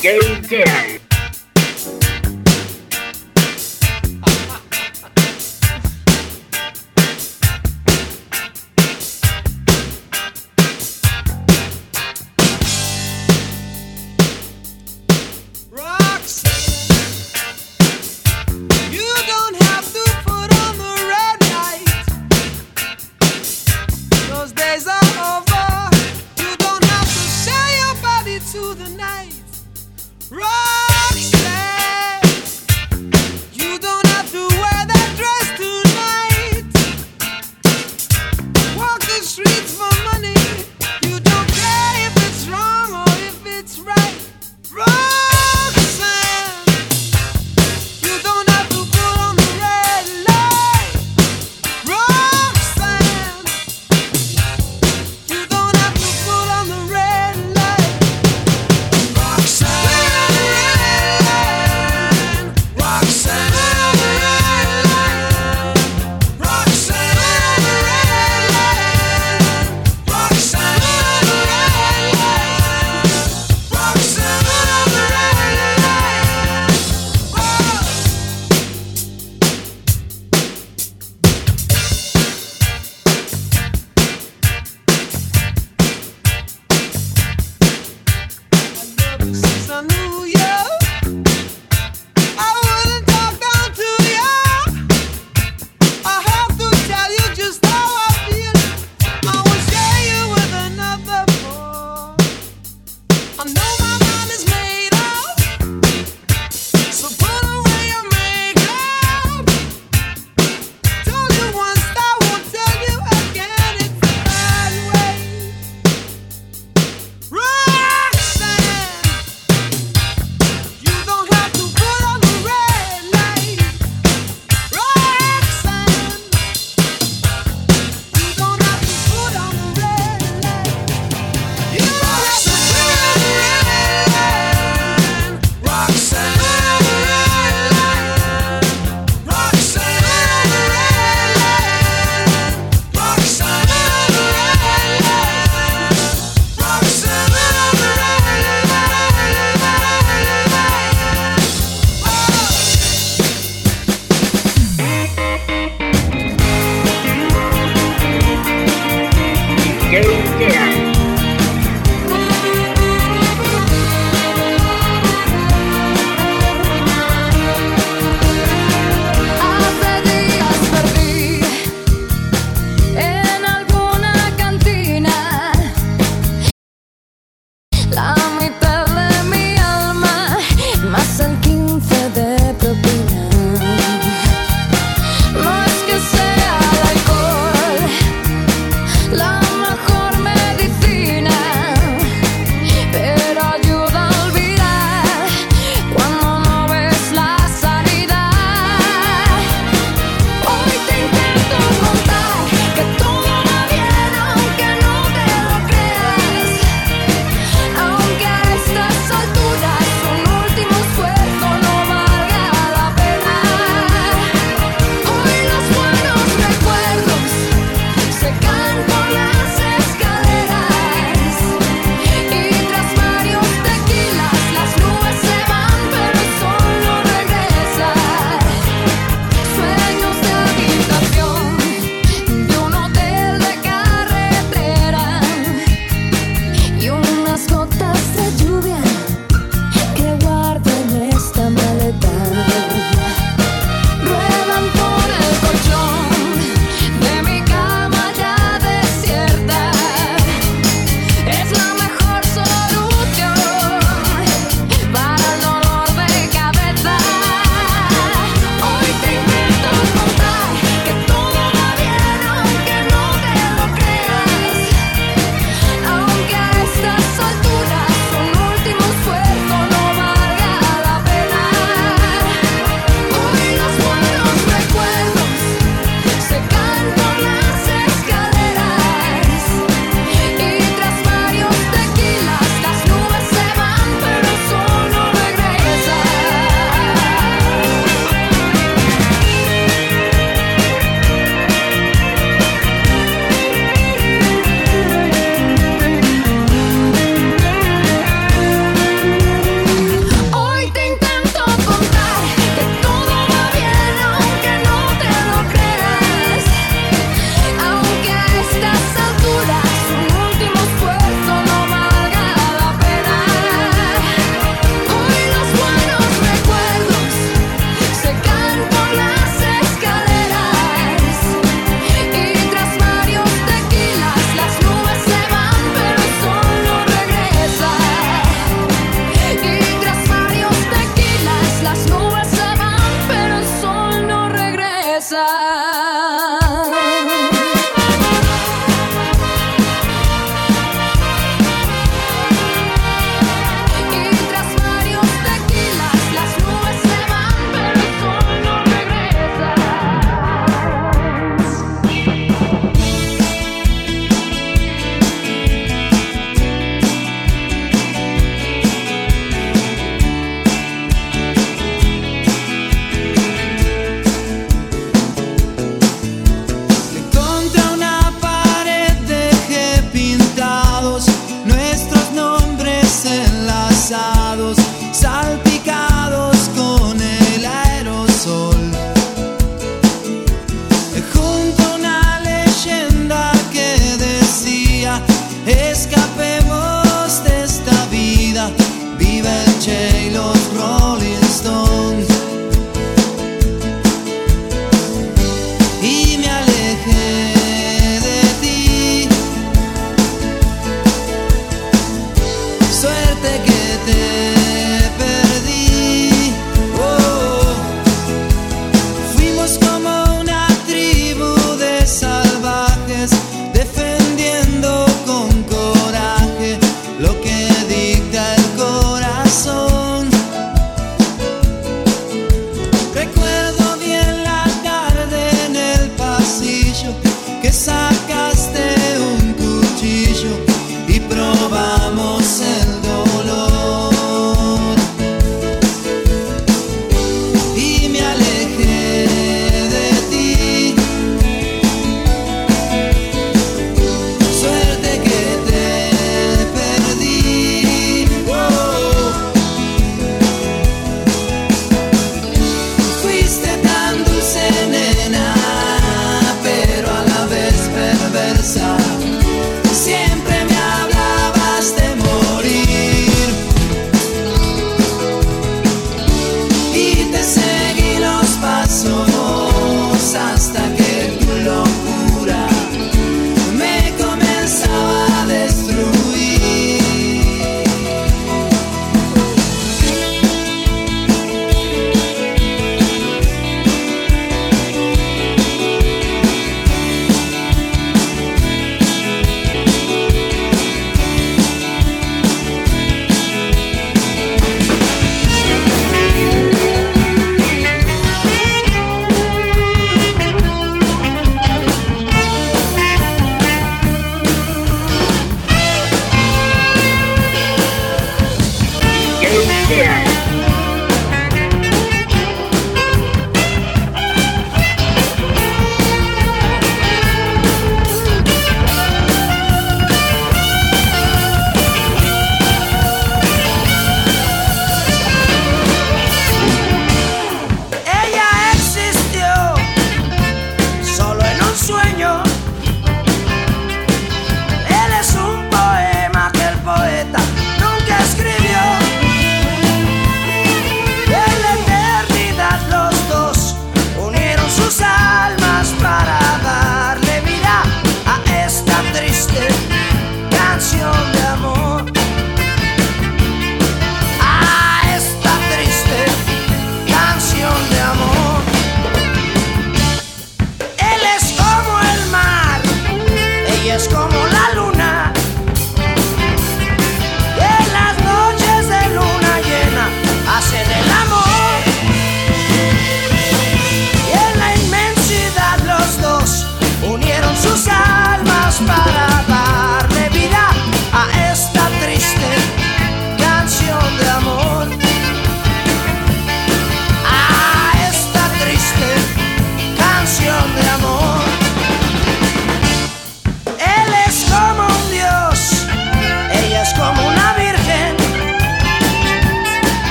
game day.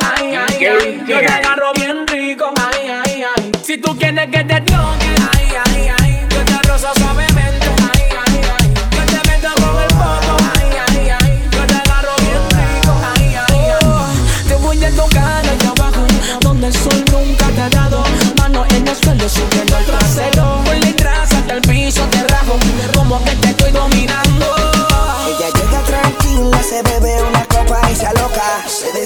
Ay, ay, ay, yo te agarro bien rico. Ay, ay, ay. Si tú quieres que te toque.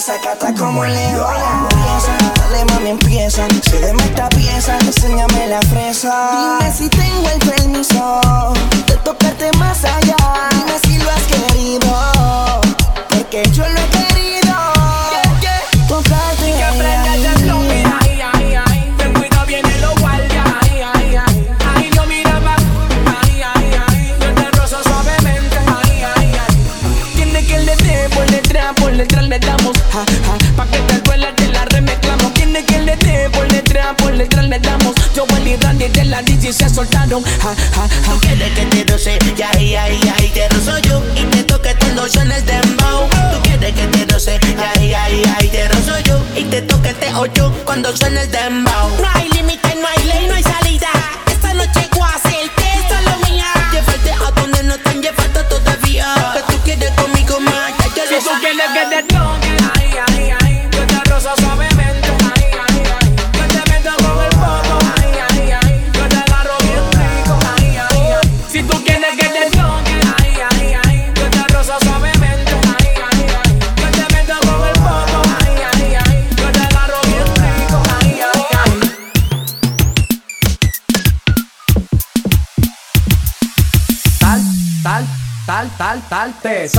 desacata como leona. Empieza, dale mami, empieza. Cédeme esta pieza, enséñame la fresa. Dime si tengo el permiso de tocarte más allá. cabrón. Ja, ja, ja. Tú quieres que te roce, ya, ya, ya, y te rozo yo. Y te toque esta noche en el. Tú quieres que te roce, ya, ya, ya, y te rozo yo. Y te toque este ocho cuando suena el dembow. No hay límite, no hay ley, no hay salida.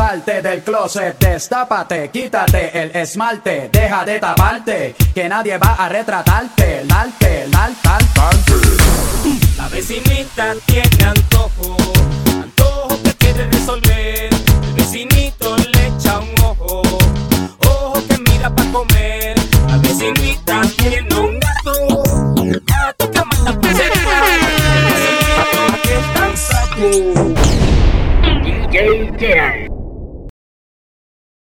salte del closet, destápate, quítate el esmalte, deja de taparte, que nadie va a retratarte, el arte, el La vecinita tiene antojo.